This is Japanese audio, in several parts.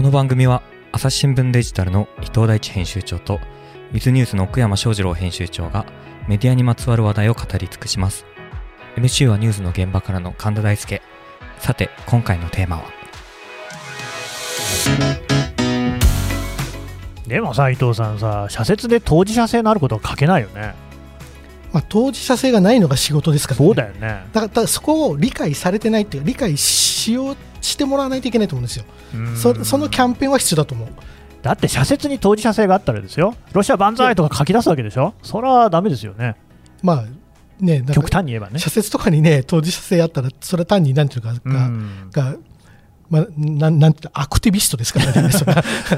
この番組は朝日新聞デジタルの伊藤大地編集長とウィズニュースの奥山翔二郎編集長がメディアにまつわる話題を語り尽くします。MC はニュースの現場からの神田大輔。さて今回のテーマは？でもさ伊藤さんさ社説で当事者性のあることは書けないよね。まあ、当事者性がないのが仕事ですから、ね、そうだよね。だからそこを理解されてないっていうか理解しようしてもらわないといけないと思うんですよ。そそのキャンペーンは必要だと思う。だって社説に当事者性があったらですよ。ロシア万歳とか書き出すわけでしょ？それはダメですよね。まあね極端に言えばね。社説とかにね当事者性あったらそれは単になんていうかが,、がまあ、なんなんてアクティビストですからね、それ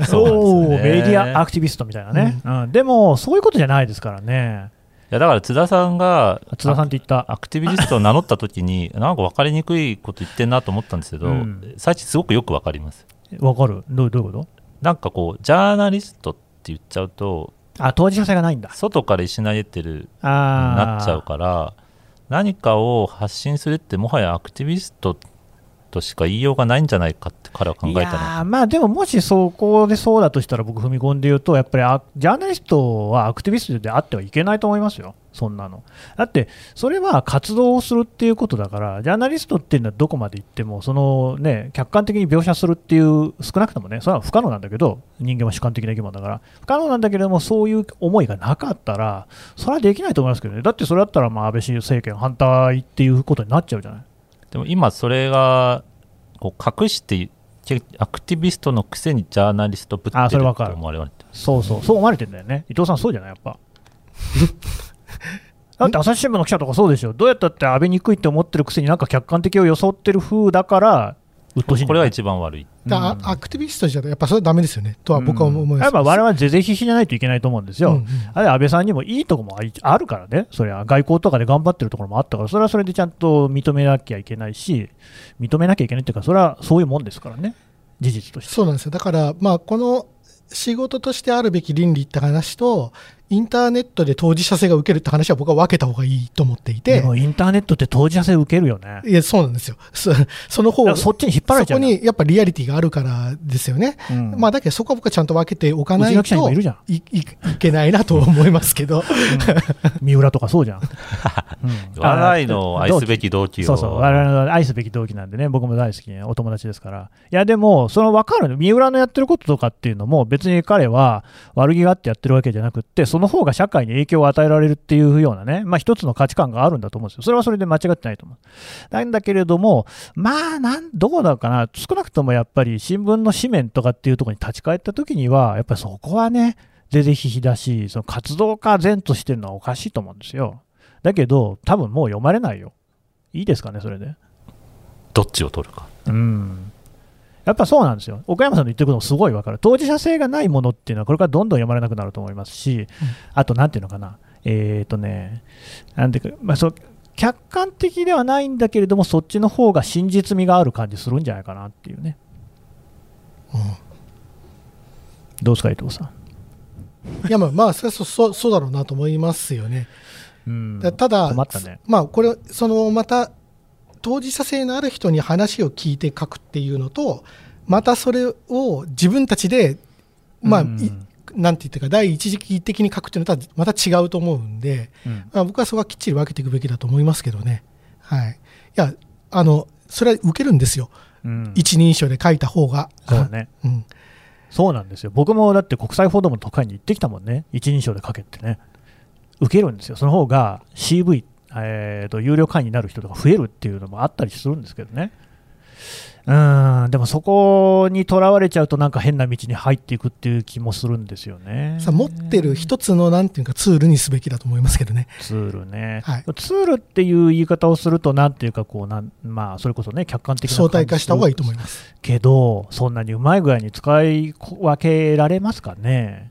そう、ね、メディアアクティビストみたいなね、うん、うん、でもそういうことじゃないですからね。いやだから津田さんが津田さんって言った。アクティビストを名乗った時に なんか分かりにくいこと言ってんなと思ったんですけど、うん、最近すごくよく分かります。分かる。どうどういうこと？なんかこうジャーナリストって言っちゃうとあ当事者性がないんだ。外から石投げてるなっちゃうから何かを発信するってもはやアクティビストとしか言いようがないんじゃないかって彼は考えたのまあでももしそこでそうだとしたら僕踏み込んで言うとやっぱりジャーナリストはアクティビストであってはいけないと思いますよ。そんなの。だってそれは活動をするっていうことだからジャーナリストっていうのはどこまで行ってもそのね客観的に描写するっていう少なくともねそれは不可能なんだけど人間は主観的な生き物だから。不可能なんだけれどもそういう思いがなかったらそれはできないと思いますけどね。だってそれだったらまあ安倍政権反対っていうことになっちゃうじゃない。でも今それがこう隠してアクティビストのくせにジャーナリストぶってると思われてそうそう。そう思われてる。んだよね伊藤さんそうじゃないやっぱ。だって朝日新聞の記者とかそうでしょ。どうやったって安倍にくいって思ってるくせになんか客観的を装ってる風だからこれは一番悪い。だアクティビストじゃやっぱそれはだめですよね。とは僕は思います、うん、やっぱ我々ぜぜひひじゃないといけないと思うんですよ、うんうん、あれ安倍さんにもいいとこもあるからね、それは外交とかで頑張ってるところもあったから、それはそれでちゃんと認めなきゃいけないし、認めなきゃいけないっていうか、それはそういうもんですからね、事実として。そうなんですよ。だから、まあ、この仕事としてあるべき倫理って話と、インターネットで当事者性が受けるって話は僕は分けた方がいいと思っていて。でもインターネットって当事者性受けるよね。いや、そうなんですよ。そその方が、そっちに引っ張られちゃう。そこにやっぱリアリティがあるからですよね。うん、まあだけどそこは僕はちゃんと分けておかないといいいけないなと思いますけど。うん、三浦とかそうじゃ ん。笑いの愛すべき同期を。そうそう、我々の愛すべき同期なんでね、僕も大好きお友達ですから。いや、でも、その分かる三浦のやってることとかっていうのも、別に彼は悪気があってやってるわけじゃなくて、その方が社会に影響を与えられるっていうようなね、まあ、一つの価値観があるんだと思うんですよ。それはそれで間違ってないと思う。なんだけれども、まあ、なんどうだかな、少なくともやっぱり新聞の紙面とかっていうところに立ち返ったときには、やっぱりそこはね、ぜぜひひだし、その活動家前としてるのはおかしいと思うんですよ。だけど、多分もう読まれないよ。いいですかね、それで。どっちを取るか。うん。やっぱそうなんですよ、岡山さんの言ってることもすごい分かる、当事者性がないものっていうのは、これからどんどん読まれなくなると思いますし、うん、あと、なんていうのかな、えっ、ー、とね、なんていうか、まあ、そう客観的ではないんだけれども、そっちの方が真実味がある感じするんじゃないかなっていうね。うん、どうですか、伊藤さん？いやまあ、まあ、そそそうだろうなと思いますよね。うん、ただ、ね、まあ、これ、そのまた当事者性のある人に話を聞いて書くっていうのとまたそれを自分たちでまあ、うん、なんて言ってか第一次的に書くっていうのとはまた違うと思うんで、うん、まあ、僕はそこはきっちり分けていくべきだと思いますけどね。はい、いやあのそれは受けるんですよ、うん、一人称で書いた方が。そうね、うん、そうなんですよ。僕もだって国際報道部の都会に行ってきたもんね。一人称で書けってね。受けるんですよ。その方が CV えーと、有料会員になる人とか増えるっていうのもあったりするんですけどね。うんでもそこにとらわれちゃうとなんか変な道に入っていくっていう気もするんですよね。さ持ってる一つのなんていうかツールにすべきだと思いますけどね。ツールね。はい、ツールっていう言い方をするとなんていうかこうなんまあそれこそね客観的な相対化した方がいいと思います。けどそんなにうまい具合に使い分けられますかね。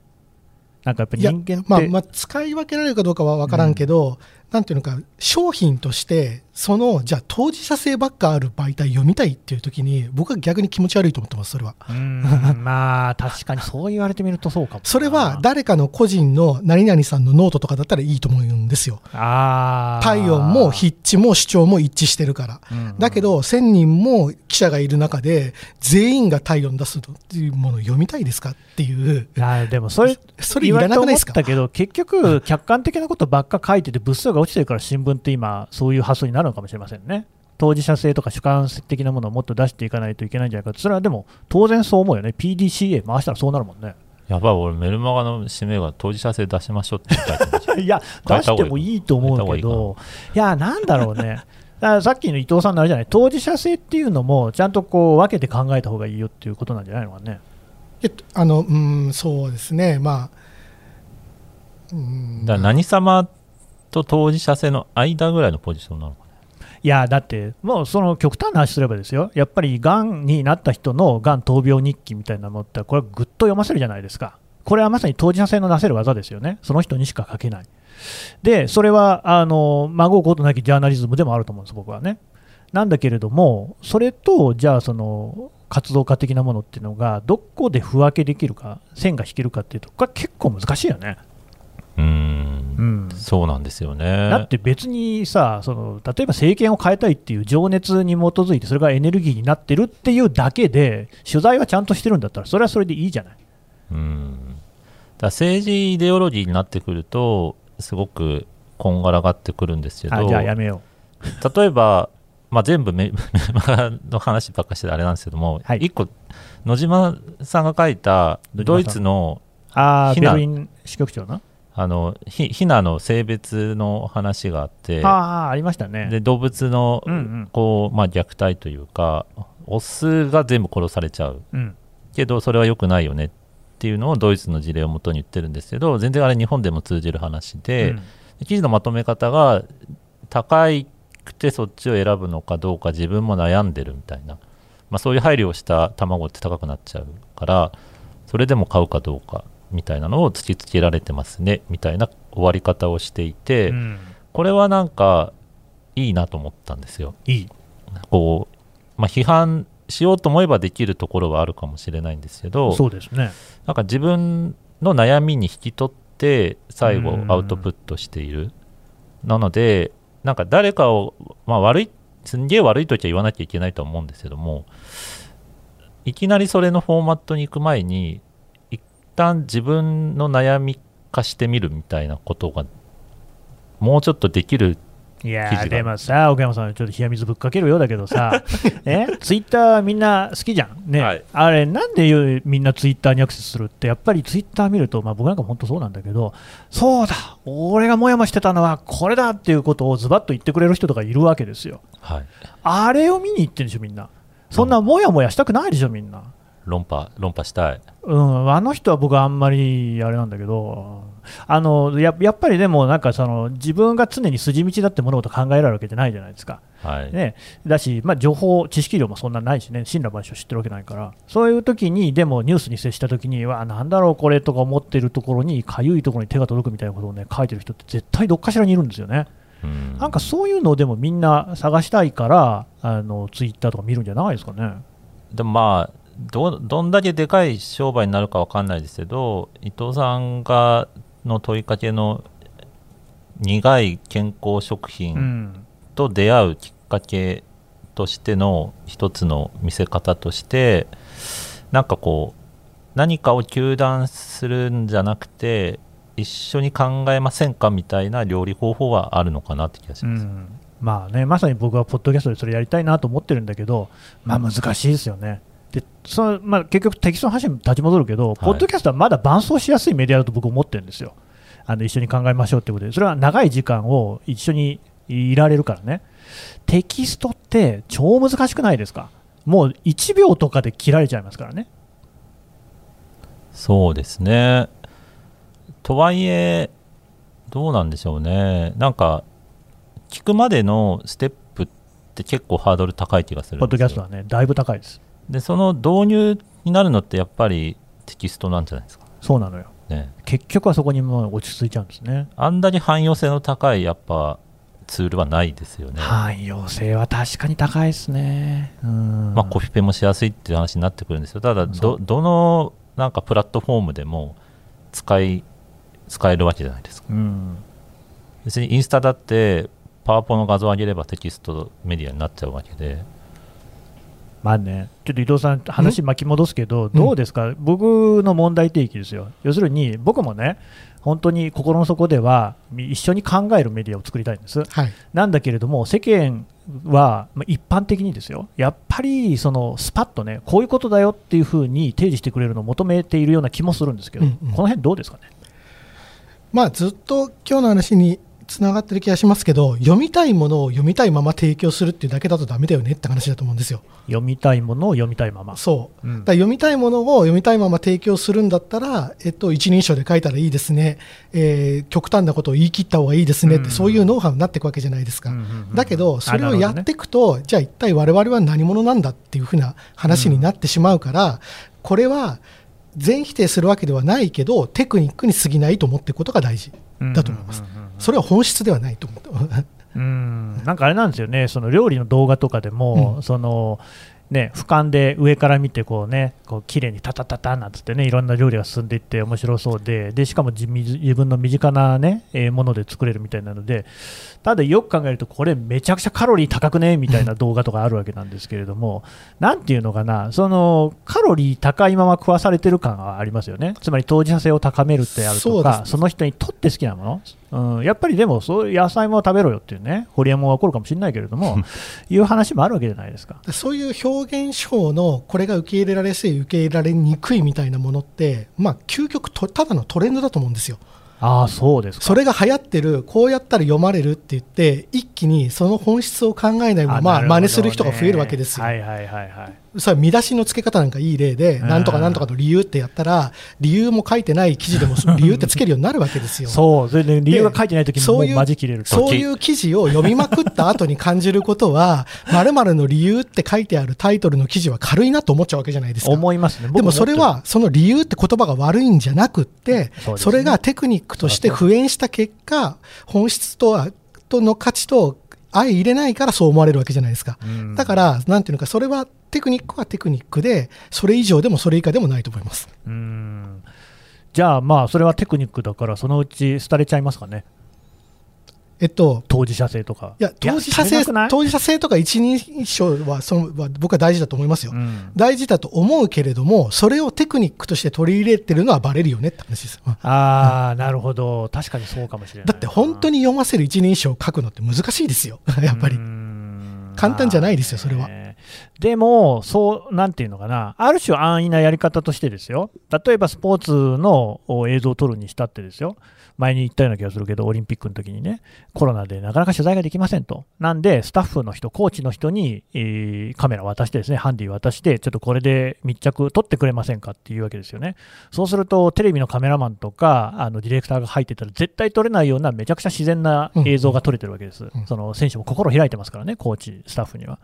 なんかやっぱ人間ってまあ、まあ使い分けられるかどうかは分からんけど、なんていうのか、商品として、その、じゃあ当事者性ばっかある媒体読みたいっていう時に、僕は逆に気持ち悪いと思ってます、それは。まあ、確かにそう言われてみるとそうかも。それは誰かの個人の何々さんのノートとかだったらいいと思うんですよ。体温も筆致も主張も一致してるから。だけど、1000人も記者がいる中で、全員が体温出すっていうものを読みたいですかっていう。あでもそれ、それいらなくないですか？だけど、結局、客観的なことばっか書いてて、物騒が落ちてるから新聞って今、そういう発想になるのかもしれませんね。当事者性とか主観的なものをもっと出していかないといけないんじゃないかそれはでも当然そう思うよね、PDCA 回したらそうなるもんね。やばい、俺、メルマガの使命が当事者性出しましょうって書いてましたいや、出してもいいと思うけど、いや、なんだろうね。だからさっきの伊藤さんのあれじゃない、当事者性っていうのも、ちゃんとこう分けて考えた方がいいよっていうことなんじゃないのかね。あのうんそうですね、まあ、うんだ何様と当事者性の間ぐらいのポジションなのかいやだって、もうその極端な話すればですよ、やっぱりがんになった人のがん闘病日記みたいなのって、これ、ぐっと読ませるじゃないですか、これはまさに当事者性のなせる技ですよね、その人にしか書けない。で、それはあの孫うことなきジャーナリズムでもあると思うんです、僕はね。なんだけれども、それと、じゃあ、その活動家的なものっていうのが、どこで不分けできるか、線が引けるかっていうと、これ結構難しいよね。うんそうなんですよね。だって別にさその、例えば政権を変えたいっていう情熱に基づいて、それがエネルギーになってるっていうだけで、取材はちゃんとしてるんだったら、それはそれでいいじゃない。うんだ政治イデオロジーになってくると、すごくこんがらがってくるんですけど、じゃあやめよう。例えば、まあ、全部 メマガの話ばっかしてあれなんですけども、はい、1個、野島さんが書いたドイツのあベルリン支局長なあのひひなの性別の話があってあありましたね。で動物のこう、うん。うん、まあ、虐待というかオスが全部殺されちゃう、うん、けどそれは良くないよねっていうのをドイツの事例をもとに言ってるんですけど全然あれ日本でも通じる話で、うん、記事のまとめ方が高くてそっちを選ぶのかどうか自分も悩んでるみたいな、まあ、そういう配慮をした卵って高くなっちゃうからそれでも買うかどうかみたいなのを突きつけられてますねみたいな終わり方をしていて、うん、これはなんかいいなと思ったんですよ。いいこう、まあ、批判しようと思えばできるところはあるかもしれないんですけどそうですねなんか自分の悩みに引き取って最後アウトプットしている。なのでなんか誰かを、まあ、悪いすんげえ悪い時は言わなきゃいけないと思うんですけどもいきなりそれのフォーマットに行く前に旦自分の悩み化してみるみたいなことがもうちょっとできるいやでもさ、奥山さん、ちょっと冷や水ぶっかけるようだけどさ、え？ツイッターみんな好きじゃん、ね、はい、あれ、なんでみんなツイッターにアクセスするって、やっぱりツイッター見ると、まあ、僕なんか本当そうなんだけど、そうだ、俺がもやもしてたのはこれだっていうことをズバッと言ってくれる人とかいるわけですよ。はい、あれを見に行ってるでしょ、みんな。そんなもやもやしたくないでしょ、みんな。論破論破したい、うん、あの人は僕はあんまりあれなんだけどあのややっぱりでもなんかその自分が常に筋道だって物事考えられるわけじゃないじゃないですか、はい。ね、だし、まあ、情報、知識量もそんなないしね、神羅万象知ってるわけないから、そういう時に、でもニュースに接した時に、わなんだろう、これとか思ってるところに、かゆいところに手が届くみたいなことをね、書いてる人って絶対どっかしらにいるんですよね。ん。なんかそういうのをでもみんな探したいから、あのツイッターとか見るんじゃないですかね。でもまあどどんだけでかい商売になるか分かんないですけど伊藤さんがの問いかけの苦い健康食品と出会うきっかけとしての一つの見せ方としてなんかこう何かを糾弾するんじゃなくて一緒に考えませんかみたいな料理方法はあるのかなって気がします、うん、まあねまさに僕はポッドキャストでそれやりたいなと思ってるんだけどまあ難しいですよねでそのまあ、結局、テキストの話に立ち戻るけど、はい、ポッドキャストはまだ伴走しやすいメディアだと僕、思ってるんですよ。あの一緒に考えましょうってことで、それは長い時間を一緒にいられるからね、テキストって超難しくないですか、もう1秒とかで切られちゃいますからね。そうですね。とはいえ、どうなんでしょうね、なんか、聞くまでのステップって結構ハードル高い気がするポッドキャストはね、だいぶ高いです。でその導入になるのってやっぱりテキストなんじゃないですか？そうなのよ。ね。結局はそこにも落ち着いちゃうんですね。あんなに汎用性の高いやっぱツールはないですよね。汎用性は確かに高いですね。まあコピペもしやすいっていう話になってくるんですよ。ただどどのなんかプラットフォームでも使い使えるわけじゃないですか、うん、別にインスタだってパワポの画像を上げればテキストメディアになっちゃうわけでまあね、ちょっと伊藤さん、話巻き戻すけど、どうですか、僕の問題提起ですよ、要するに僕もね、本当に心の底では一緒に考えるメディアを作りたいんです、はい、なんだけれども、世間は一般的にですよ、やっぱりそのスパッとね、こういうことだよっていうふうに提示してくれるのを求めているような気もするんですけど、うんうん、この辺どうですかね？まあ、ずっと今日の話につながってる気がしますけど読みたいものを読みたいまま提供するっていうだけだとだめだよねって話だと思うんですよ。読みたいものを読みたいまま。そう、うん、だ読みたいものを読みたいまま提供するんだったら、えっと、一人称で書いたらいいですね、えー、極端なことを言い切った方がいいですねって、うん、そういうノウハウになっていくわけじゃないですか、うんうんうんうん、だけどそれをやっていくと、ね、じゃあ一体我々は何者なんだっていうふうな話になってしまうから、これは全否定するわけではないけどテクニックに過ぎないと思っていくことが大事だと思います。うんうんうんそれは本質ではないと思ってうん。なんかあれなんですよね、その料理の動画とかでも、うん、そのね、俯瞰で上から見てこうねこう綺麗にタタタタなんつってねいろんな料理が進んでいって面白そうででしかも自分の身近なね、えー、もので作れるみたいなのでただよく考えるとこれめちゃくちゃカロリー高くね？みたいな動画とかあるわけなんですけれどもなんていうのかな？そのカロリー高いまま食わされてる感がありますよね。つまり当事者性を高めるってあるとかその人にとって好きなものうん、やっぱりでもそういう野菜も食べろよっていうね、ホリエモンは起こるかもしれないけれども、いう話もあるわけじゃないですかそういう表現手法のこれが受け入れられやすい、受け入れられにくいみたいなものって、まあ、究極と、ただのトレンドだと思うんですよ。あそうですそれが流行ってる、こうやったら読まれるって言って、一気にその本質を考えないまま、真似する人が増えるわけですよ。はいはいはいはい。それ見出しの付け方なんかいい例で、なんとかなんとかの理由ってやったら、理由も書いてない記事でも理由ってつけるようになるわけですよ。そう、それで理由が書いてないときにもうマジ切れるそういう記事を読みまくった後に感じることは、まるの理由って書いてあるタイトルの記事は軽いなと思っちゃうわけじゃないですか。思いますね。でもそれは、その理由って言葉が悪いんじゃなくって、それがテクニックとして普遍した結果、本質とは、との価値と相入れないからそう思われるわけじゃないですか。だから、なんていうのか、それはテクニックはテクニックで、それ以上でもそれ以下でもないと思います。うんじゃあ、まあ、それはテクニックだから、そのうち廃れちゃいますかね。えっと、当事者性とか。いや、当事者性、当事者性とか一人称は、その、は僕は大事だと思いますよ、うん、大事だと思うけれども、それをテクニックとして取り入れてるのはバレるよねって話です。ああ、なるほど。確かにそうかもしれない。だって本当に読ませる一人称を書くのって難しいですよ。やっぱり。簡単じゃないですよ、それは。でも、そう、なんていうのかな、ある種安易なやり方としてですよ、例えばスポーツの映像を撮るにしたってですよ、前に言ったような気がするけど、オリンピックの時にね、コロナでなかなか取材ができませんと。なんで、スタッフの人、コーチの人に、えー、カメラ渡してですね、ハンディ渡して、ちょっとこれで密着撮ってくれませんかっていうわけですよね。そうすると、テレビのカメラマンとか、あのディレクターが入ってたら、絶対撮れないような、めちゃくちゃ自然な映像が撮れてるわけです。その選手も心開いてますからね、コーチ、スタッフには。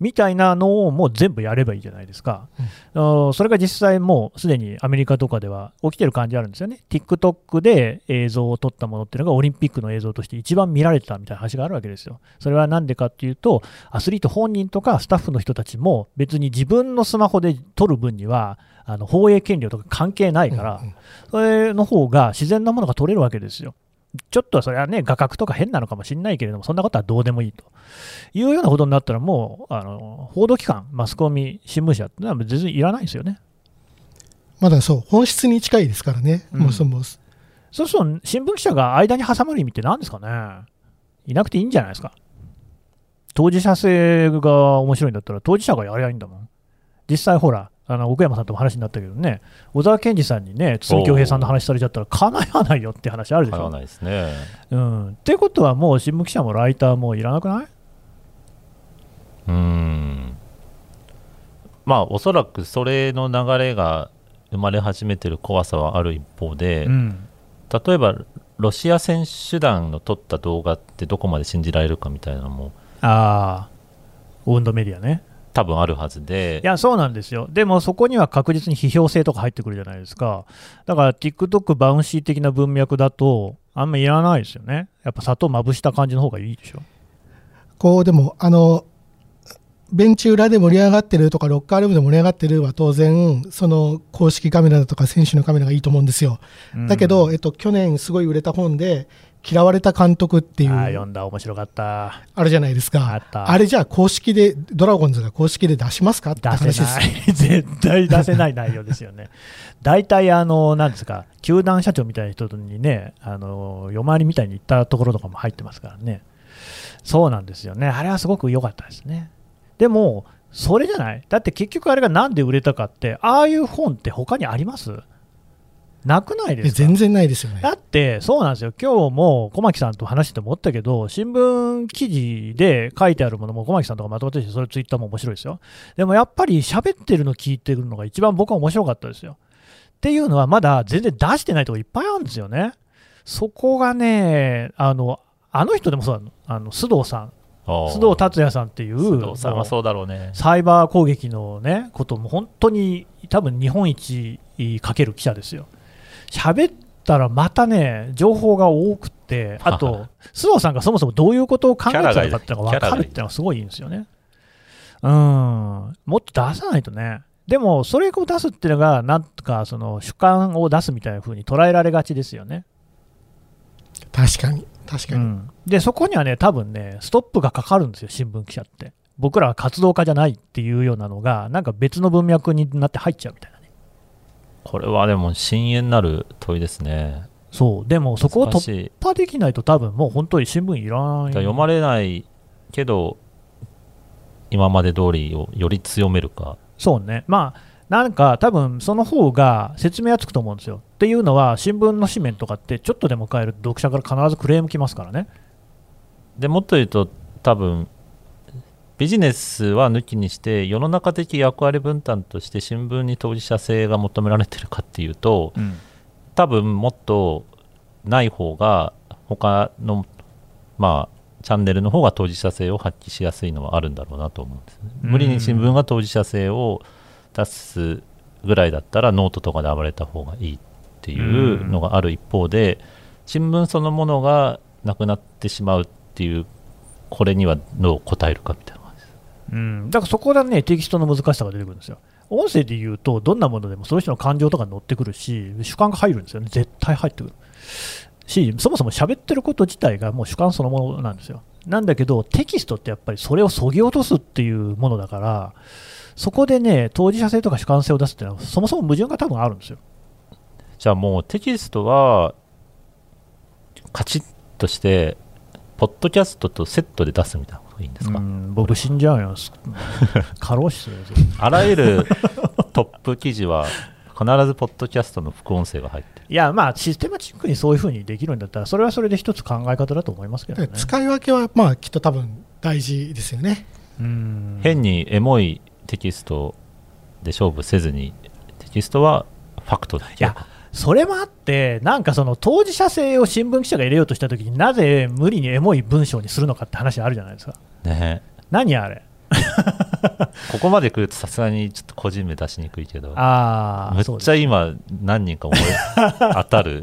みたいなのをもう全部やればいいじゃないですか、うん、それが実際もうすでにアメリカとかでは起きてる感じあるんですよね、TikTok で映像を撮ったものっていうのがオリンピックの映像として一番見られてたみたいな話があるわけですよ。それは何でかっていうと、アスリート本人とかスタッフの人たちも別に自分のスマホで撮る分にはあの放映権料とか関係ないから、それの方が自然なものが撮れるわけですよ。ちょっとそれはね、画角とか変なのかもしれないけれども、そんなことはどうでもいいというようなことになったら、もうあの報道機関、マスコミ、新聞社ってのは全然いらないですよね。まだそう、本質に近いですからね、うん、もそもそうすると、新聞記者が間に挟まる意味って何ですかね、いなくていいんじゃないですか。当事者性が面白いんだったら、当事者がやりゃいいんだもん。実際ほら、あの奥山さんとも話になったけどね、小沢健二さんにね、鈴木恭平さんの話されちゃったら、かなわないよって話あるでしょ。ないですね。うん。ってことは、もう新聞記者もライターもいらなくない？うんまあおそらくそれの流れが生まれ始めてる怖さはある一方で、うん、例えばロシア選手団の撮った動画ってどこまで信じられるかみたいなのもああオウンドメディアね多分あるはずで。いやそうなんですよ。でもそこには確実に批評性とか入ってくるじゃないですか。だから TikTok バウンシー的な文脈だとあんまいらないですよね。やっぱ砂糖まぶした感じの方がいいでしょ。こうでもあのベンチ裏で盛り上がってるとかロッカールームで盛り上がってるは当然その公式カメラだとか選手のカメラがいいと思うんですよ、だけど、えっと、去年すごい売れた本で嫌われた監督っていうあ読んだ面白かった。あるじゃないですか。あれじゃあ公式でドラゴンズが公式で出しますかって話です。絶対出せない内容ですよね。大体あのなんですか球団社長みたいな人にねあの夜回りみたいに行ったところとかも入ってますからね。そうなんですよね。あれはすごく良かったですねでもそれじゃない？だって結局あれがなんで売れたかってああいう本って他にあります？なくないです全然ないですよね。だって、そうなんですよ、今日も小牧さんと話してて思ったけど、新聞記事で書いてあるものも、小牧さんとかまとめてて、それツイッターも面白いですよ。でもやっぱり喋ってるの聞いてるのが一番僕は面白かったですよ。っていうのは、まだ全然出してないとこいっぱいあるんですよね。そこがね、あのあの人でもそうなの、あの須藤さん。須藤達也さんっていう、須藤さんはそうだろうねサイバー攻撃の、ね、ことも本当に多分日本一かける記者ですよ。喋ったらまたね、情報が多くて、あと、須藤さんがそもそもどういうことを考えてたのかっていうのが分かるっていうのはすごいいいんですよね。うん、もっと出さないとね。でも、それを出すっていうのが、なんとかその主観を出すみたいな風に捉えられがちですよね。確かに、確かに、うん、で、そこにはね、多分ね、ストップがかかるんですよ、新聞記者って。僕らは活動家じゃないっていうようなのが、なんか別の文脈になって入っちゃうみたいな。これはでも深淵なる問いですね。そう、でもそこを突破できないと、多分もう本当に新聞いらない。読まれないけど、今まで通りをより強めるか。そうね、まあ、なんか多分その方が説明はつくと思うんですよ。っていうのは、新聞の紙面とかって、ちょっとでも変えると読者から必ずクレームきますからね。でもっと言うと、多分ビジネスは抜きにして世の中的役割分担として新聞に当事者性が求められてるかっていうと、うん、多分もっとない方が他のまあチャンネルの方が当事者性を発揮しやすいのはあるんだろうなと思うんですね。無理に新聞が当事者性を出すぐらいだったらノートとかで暴れた方がいいっていうのがある一方で新聞そのものがなくなってしまうっていうこれにはどう答えるかみたいな。うん、だからそこでね、テキストの難しさが出てくるんですよ。音声で言うと、どんなものでもその人の感情とか乗ってくるし、主観が入るんですよね、絶対入ってくる。し、そもそも喋ってること自体がもう主観そのものなんですよ。なんだけど、テキストってやっぱりそれをそぎ落とすっていうものだから、そこでね、当事者性とか主観性を出すっていうのは、そもそも矛盾が多分あるんですよ。じゃあもうテキストは、カチッとして、ポッドキャストとセットで出すみたいな。いいんですか？僕死んじゃうよ 過労死するあらゆる トップ記事は必ずポッドキャストの副音声が入っていやまあシステマチックにそういうふうにできるんだったらそれはそれで一つ考え方だと思いますけどね。使い分けはまあきっと多分大事ですよね。変にエモいテキストで勝負せずにテキストはファクトだいやそれもあって、なんかその当事者性を新聞記者が入れようとしたときになぜ無理にエモい文章にするのかって話あるじゃないですか。ね、何あれ？ここまで来るとさすがにちょっと個人名出しにくいけど、あめっちゃ今、何人か思い当たる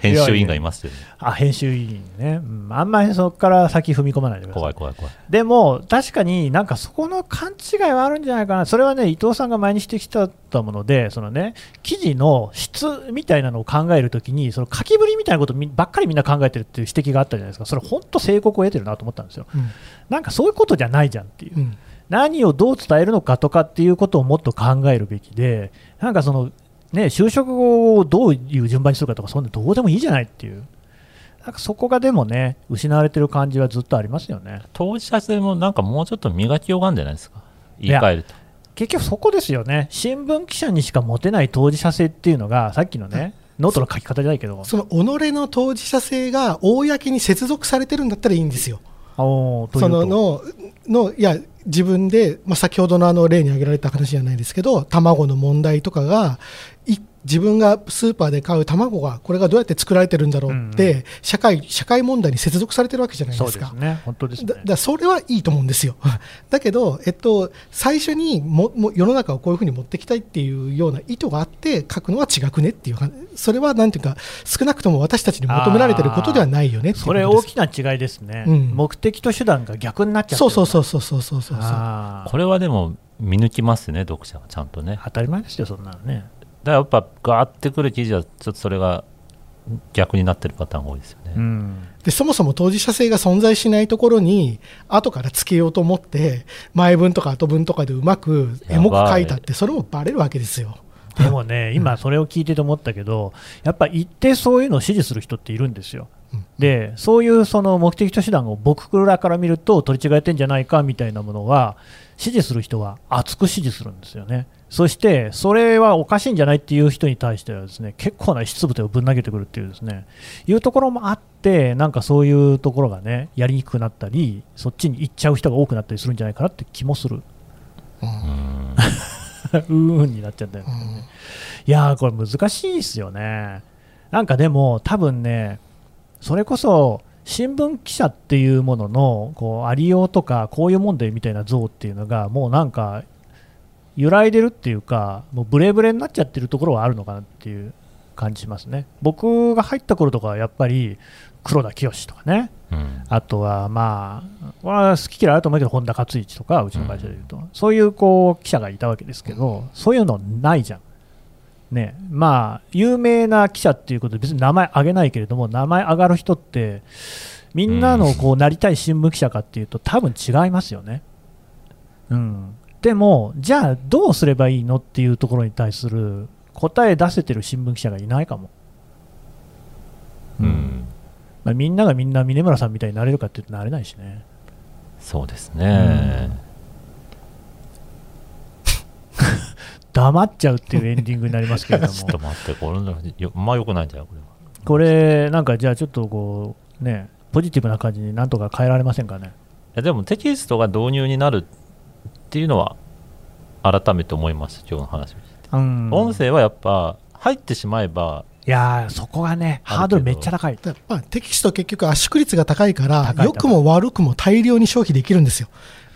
編集員がいますよね。あ編集員ね、うん、あんまりそこから先踏み込まないでください。怖い怖い怖い。でも、確かになんかそこの勘違いはあるんじゃないかな、それはね、伊藤さんが前に指摘したもので、そのね、記事の質みたいなのを考えるときに、その書きぶりみたいなことばっかりみんな考えてるっていう指摘があったじゃないですか、それ、本当、正国を得てるなと思ったんですよ、うん、なんかそういうことじゃないじゃんっていう。うん何をどう伝えるのかとかっていうことをもっと考えるべきで、なんかその、ね、就職後をどういう順番にするかとか、そんなどうでもいいじゃないっていう。なんかそこがでもね、失われてる感じはずっとありますよね。当事者性もなんかもうちょっと磨きようがんじゃないですか、言い換えると。結局そこですよね、新聞記者にしか持てない当事者性っていうのが、さっきのね、ノートの書き方じゃないけど、その己の当事者性が公に接続されてるんだったらいいんですよ。そのののいや自分で、まあ、先ほどのあの例に挙げられた話じゃないですけど卵の問題とかが自分がスーパーで買う卵がこれがどうやって作られてるんだろうって、うんうん、社会社会問題に接続されてるわけじゃないですか。そうですね。本当です、ね、だそれはいいと思うんですよ。だけど、えっと、最初にもも世の中をこういうふうに持っていきたいっていうような意図があって書くのは違くねっていうそれはなんていうか少なくとも私たちに求められてることではないよねそれ大きな違いですね、うん、目的と手段が逆になっちゃってそうそうそうそうそうそうそうこれはでも見抜きますね読者がちゃんとね当たり前ですよそんなのねだからやっぱガーってくる記事はちょっとそれが逆になってるパターンが多いですよね、うん、でそもそも当事者性が存在しないところに後からつけようと思って前文とか後文とかでうまくエモく書いたってそれもバレるわけですよ。でもね、今それを聞いてて思ったけど、やっぱ一定そういうのを支持する人っているんですよ。で、そういうその目的と手段を僕らから見ると取り違えてんじゃないかみたいなものは、支持する人は熱く支持するんですよね。そして、それはおかしいんじゃないっていう人に対してはですね、結構な質物をぶん投げてくるっていうですね、いうところもあって、なんかそういうところがね、やりにくくなったり、そっちに行っちゃう人が多くなったりするんじゃないかなって気もする。うん うーんになっちゃったよね。いやー、これ難しいですよね。なんかでも、多分ね、それこそ、新聞記者っていうもののこうありようとかこういう問題みたいな像っていうのがもうなんか揺らいでるっていうかもうブレブレになっちゃってるところはあるのかなっていう感じしますね。僕が入った頃とかはやっぱり黒田清とかね、うん、あとはまあ、これは好き嫌いあると思うけど、本田勝一とか、うちの会社でいうと、うん、そういうこう記者がいたわけですけど、そういうのないじゃん。ね、まあ、有名な記者っていうことで別に名前挙げないけれども、名前上がる人って、みんなのこうなりたい新聞記者かっていうと、多分違いますよね。うん、でも、じゃあどうすればいいのっていうところに対する答え出せてる新聞記者がいないかも。うん。まあ、みんながみんな峰村さんみたいになれるかっていうとなれないしね。そうですね、うん、黙っちゃうっていうエンディングになりますけれども。ちょっと待ってこれよまあよくないんじゃないこれは。これなんかじゃあちょっとこうねポジティブな感じになんとか変えられませんかね？いやでもテキストが導入になるっていうのは改めて思います今日の話をて、うん、音声はやっぱ入ってしまえばいやそこがね、ハードルめっちゃ高い。まあ、テキスト結局圧縮率が高いから、良くも悪くも大量に消費できるんですよ。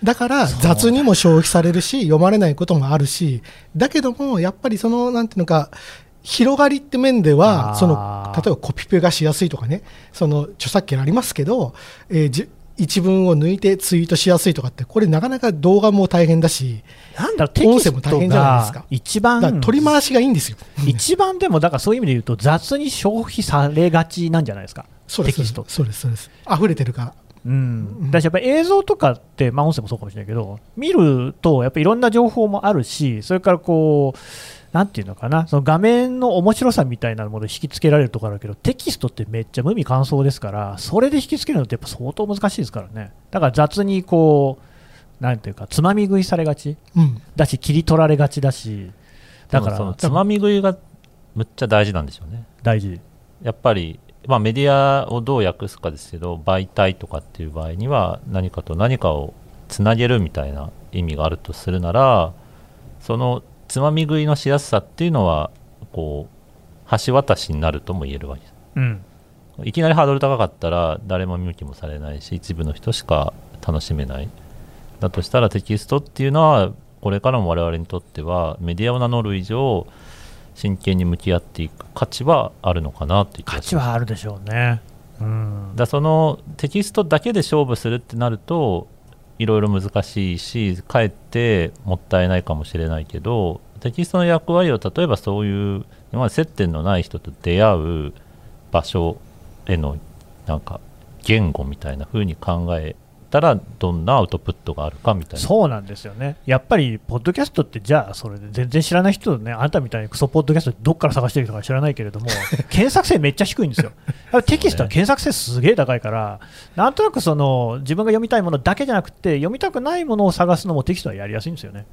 だから雑にも消費されるし、読まれないこともあるし、だけども、やっぱりその、なんていうのか、広がりって面では、その例えばコピペがしやすいとかね、その著作権ありますけど、えー、一文を抜いてツイートしやすいとかって、これなかなか動画も大変だし、なんだろう、音声も大変じゃないですか。一番、取り回しがいいんですよ。一番でも、だからそういう意味で言うと、雑に消費されがちなんじゃないですか、そうですテキスト。そうです、そうです。溢れてるから。うん、だしやっぱり映像とかって、まあ、音声もそうかもしれないけど、見ると、やっぱりいろんな情報もあるし、それからこう、なんていうのかな、その画面の面白さみたいなものを引きつけられるところあるけど、テキストってめっちゃ無味乾燥ですから、それで引きつけるのってやっぱ相当難しいですからね。だから雑にこう、なんていうか、つまみ食いされがち、うん、だし、切り取られがちだし、だから、つまみ食いがむっちゃ大事なんでしょうね。大事。やっぱり、まあ、メディアをどう訳すかですけど、媒体とかっていう場合には、何かと何かをつなげるみたいな意味があるとするなら、そのつまみ食いのしやすさっていうのはこう橋渡しになるとも言えるわけ。です、うん、いきなりハードル高かったら誰も見向きもされないし一部の人しか楽しめない。だとしたらテキストっていうのはこれからも我々にとってはメディアを名乗る以上真剣に向き合っていく価値はあるのかなっていう価値はあるでしょうね、うん、だそのテキストだけで勝負するってなるといろいろ難しいしかえってもったいないかもしれないけどテキストの役割を例えばそういう今まで接点のない人と出会う場所へのなんか言語みたいな風に考えたらどんなアウトプットがあるかみたいな。そうなんですよね、やっぱりポッドキャストってじゃあそれで全然知らない人ねあなたみたいにクソポッドキャストどっから探してる人か知らないけれども 検索性めっちゃ低いんですよ。テキストは検索性すげえ高いから、なんとなくその自分が読みたいものだけじゃなくて読みたくないものを探すのもテキストはやりやすいんですよね。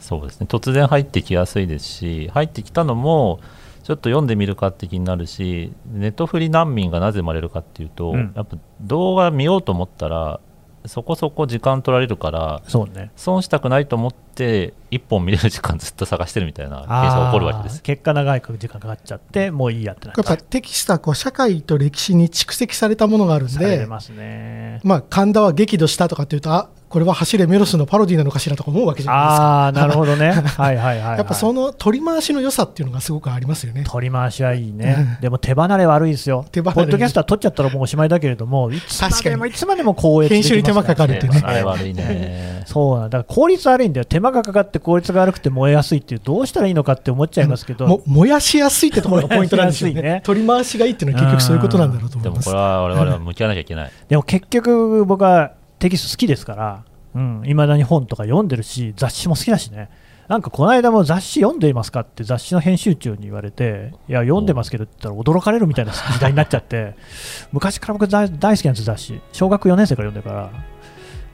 そうですね。突然入ってきやすいですし入ってきたのもちょっと読んでみるかって気になるしネットフリ難民がなぜ生まれるかっていうと、うん、やっぱ動画見ようと思ったらそこそこ時間取られるからそう、ね、損したくないと思って1本見れる時間ずっと探してるみたいなケースが起こるわけです。結果長い時間かかっちゃってもういいやってなっやっぱテキストはこう社会と歴史に蓄積されたものがあるんで、ね、まあ、神田は激怒したとかっていうとあこれは走れメロスのパロディなのかしらとか思うわけじゃないですか。ああ、なるほどね。はいはいはい、はい、やっぱその取り回しの良さっていうのがすごくありますよね。取り回しはいいね。でも手離れ悪いですよ。手離れ。ポッドキャスター取っちゃったらもうおしまいだけれども、いつまでもいつまでも光栄編集に手間かかるってね。あれ悪いね。そうなんだ。から効率悪いんだよ。手間がかかって効率が悪くて燃えやすいっていう、どうしたらいいのかって思っちゃいますけど。も燃やしやすいってところがポイントなんですよね。ね取り回しがいいっていうのは結局そういうことなんだろうと思います。でもこれは我々は向き合わなきゃいけない。でも結局僕はテキスト好きですから。うん、未だに本とか読んでるし、雑誌も好きだしね。なんかこの間も雑誌読んでいますかって雑誌の編集長に言われて、いや、読んでますけどって言ったら驚かれるみたいな時代になっちゃって、昔から僕大好きなんです雑誌。小学4年生から読んでるから、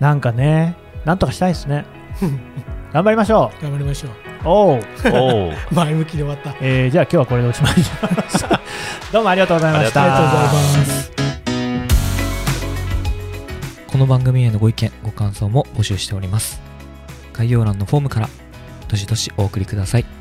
なんかね、なんとかしたいですね。頑張りましょう。頑張りましょう。おお 前向きで終わった。えー、じゃあ今日はこれでおしまい。どうもありがとうございました。ありがとうございます。この番組へのご意見、ご感想も募集しております。概要欄のフォームからどしどしお送りください。